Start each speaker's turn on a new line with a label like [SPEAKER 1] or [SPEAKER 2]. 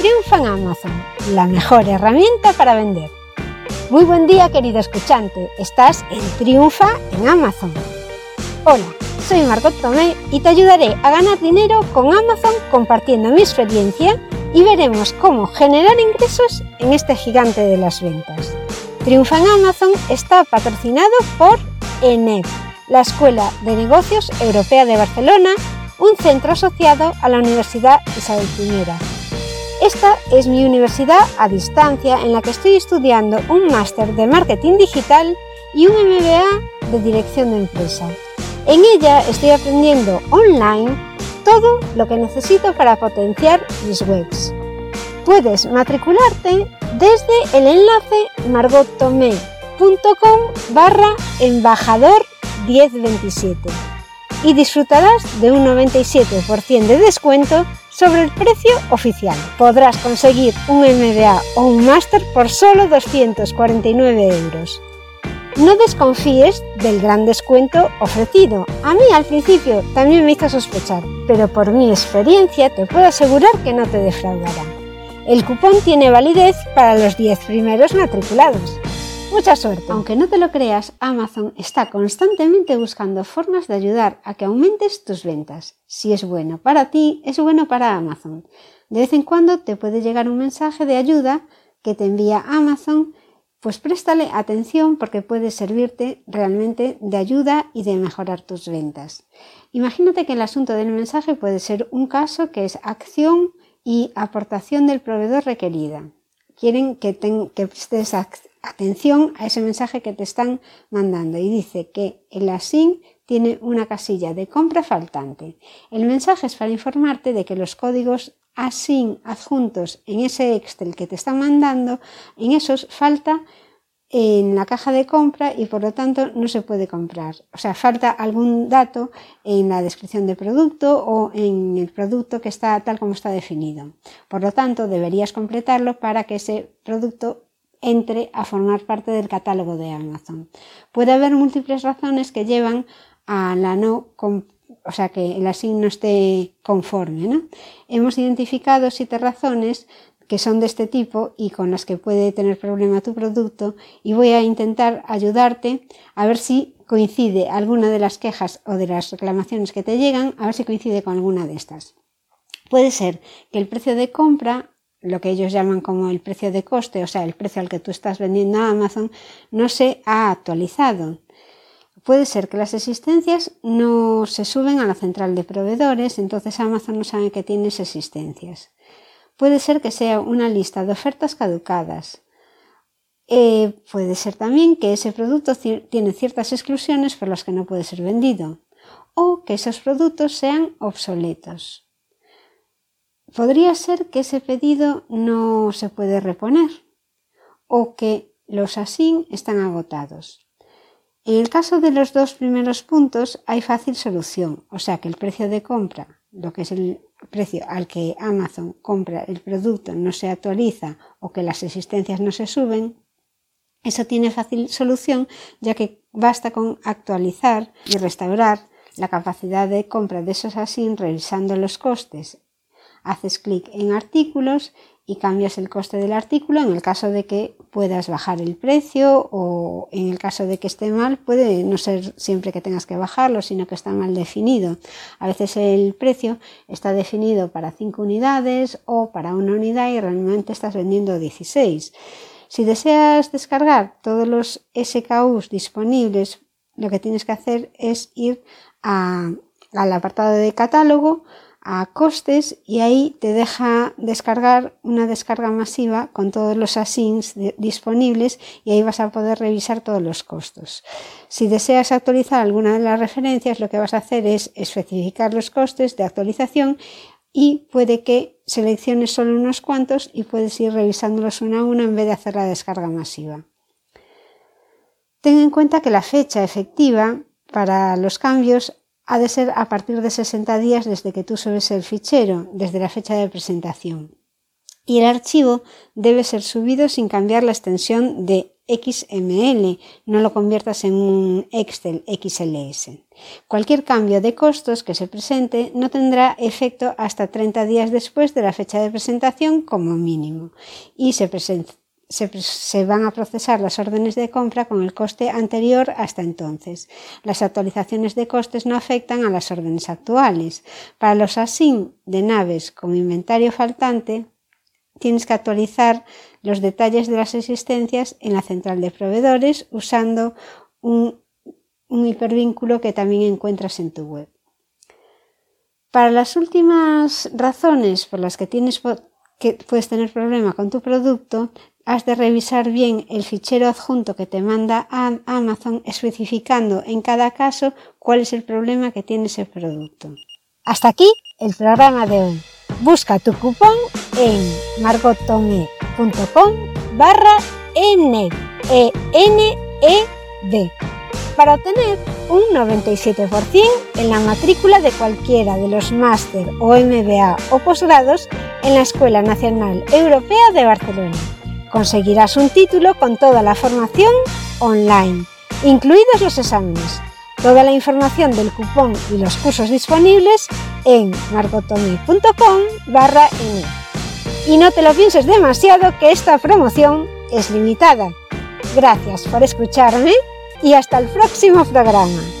[SPEAKER 1] Triunfa en Amazon, la mejor herramienta para vender. Muy buen día querido escuchante, estás en Triunfa en Amazon. Hola, soy Margot Tomé y te ayudaré a ganar dinero con Amazon compartiendo mi experiencia y veremos cómo generar ingresos en este gigante de las ventas. Triunfa en Amazon está patrocinado por ENEP, la Escuela de Negocios Europea de Barcelona, un centro asociado a la Universidad Isabel I esta es mi universidad a distancia en la que estoy estudiando un máster de marketing digital y un MBA de dirección de empresa. En ella estoy aprendiendo online todo lo que necesito para potenciar mis webs. Puedes matricularte desde el enlace margottomé.com barra embajador 1027 y disfrutarás de un 97% de descuento sobre el precio oficial. Podrás conseguir un MBA o un máster por solo 249 euros. No desconfíes del gran descuento ofrecido. A mí al principio también me hizo sospechar, pero por mi experiencia te puedo asegurar que no te defraudará. El cupón tiene validez para los 10 primeros matriculados. Mucha suerte. Aunque no te lo creas, Amazon está constantemente buscando formas de ayudar a que aumentes tus ventas. Si es bueno para ti, es bueno para Amazon. De vez en cuando te puede llegar un mensaje de ayuda que te envía Amazon, pues préstale atención porque puede servirte realmente de ayuda y de mejorar tus ventas. Imagínate que el asunto del mensaje puede ser un caso que es acción y aportación del proveedor requerida. Quieren que, que prestes atención a ese mensaje que te están mandando y dice que el ASIN tiene una casilla de compra faltante. El mensaje es para informarte de que los códigos ASIN adjuntos en ese Excel que te están mandando, en esos falta en la caja de compra y por lo tanto no se puede comprar. O sea, falta algún dato en la descripción del producto o en el producto que está tal como está definido. Por lo tanto, deberías completarlo para que ese producto entre a formar parte del catálogo de Amazon. Puede haber múltiples razones que llevan a la no, o sea, que el asigno esté conforme. ¿no? Hemos identificado siete razones que son de este tipo y con las que puede tener problema tu producto y voy a intentar ayudarte a ver si coincide alguna de las quejas o de las reclamaciones que te llegan, a ver si coincide con alguna de estas. Puede ser que el precio de compra lo que ellos llaman como el precio de coste, o sea, el precio al que tú estás vendiendo a Amazon, no se ha actualizado. Puede ser que las existencias no se suben a la central de proveedores, entonces Amazon no sabe que tienes existencias. Puede ser que sea una lista de ofertas caducadas. Eh, puede ser también que ese producto tiene ciertas exclusiones por las que no puede ser vendido o que esos productos sean obsoletos podría ser que ese pedido no se puede reponer o que los ASIN están agotados. En el caso de los dos primeros puntos hay fácil solución, o sea que el precio de compra, lo que es el precio al que Amazon compra el producto, no se actualiza o que las existencias no se suben, eso tiene fácil solución ya que basta con actualizar y restaurar la capacidad de compra de esos ASIN revisando los costes haces clic en artículos y cambias el coste del artículo. En el caso de que puedas bajar el precio o en el caso de que esté mal puede no ser siempre que tengas que bajarlo sino que está mal definido. A veces el precio está definido para 5 unidades o para una unidad y realmente estás vendiendo 16 si deseas descargar todos los SKUs disponibles lo que tienes que hacer es ir al apartado de catálogo a costes y ahí te deja descargar una descarga masiva con todos los asins disponibles y ahí vas a poder revisar todos los costos. Si deseas actualizar alguna de las referencias, lo que vas a hacer es especificar los costes de actualización y puede que selecciones solo unos cuantos y puedes ir revisándolos uno a uno en vez de hacer la descarga masiva. Ten en cuenta que la fecha efectiva para los cambios ha de ser a partir de 60 días desde que tú subes el fichero, desde la fecha de presentación. Y el archivo debe ser subido sin cambiar la extensión de XML, no lo conviertas en un Excel XLS. Cualquier cambio de costos que se presente no tendrá efecto hasta 30 días después de la fecha de presentación como mínimo y se, se, van a procesar las órdenes de compra con el coste anterior hasta entonces. Las actualizaciones de costes no afectan a las órdenes actuales. Para los ASIN de naves con inventario faltante, tienes que actualizar los detalles de las existencias en la central de proveedores usando un, un hipervínculo que también encuentras en tu web. Para las últimas razones por las que, tienes, que puedes tener problema con tu producto, has de revisar bien el fichero adjunto que te manda Amazon especificando en cada caso cuál es el problema que tiene ese producto. Hasta aquí el programa de hoy. Busca tu cupón en margotome.com barra NED, e -N -E -D, para obtener un 97% en la matrícula de cualquiera de los máster o MBA o posgrados en la Escuela Nacional Europea de Barcelona conseguirás un título con toda la formación online, incluidos los exámenes. Toda la información del cupón y los cursos disponibles en margotome.com barra Y no te lo pienses demasiado que esta promoción es limitada. Gracias por escucharme y hasta el próximo programa.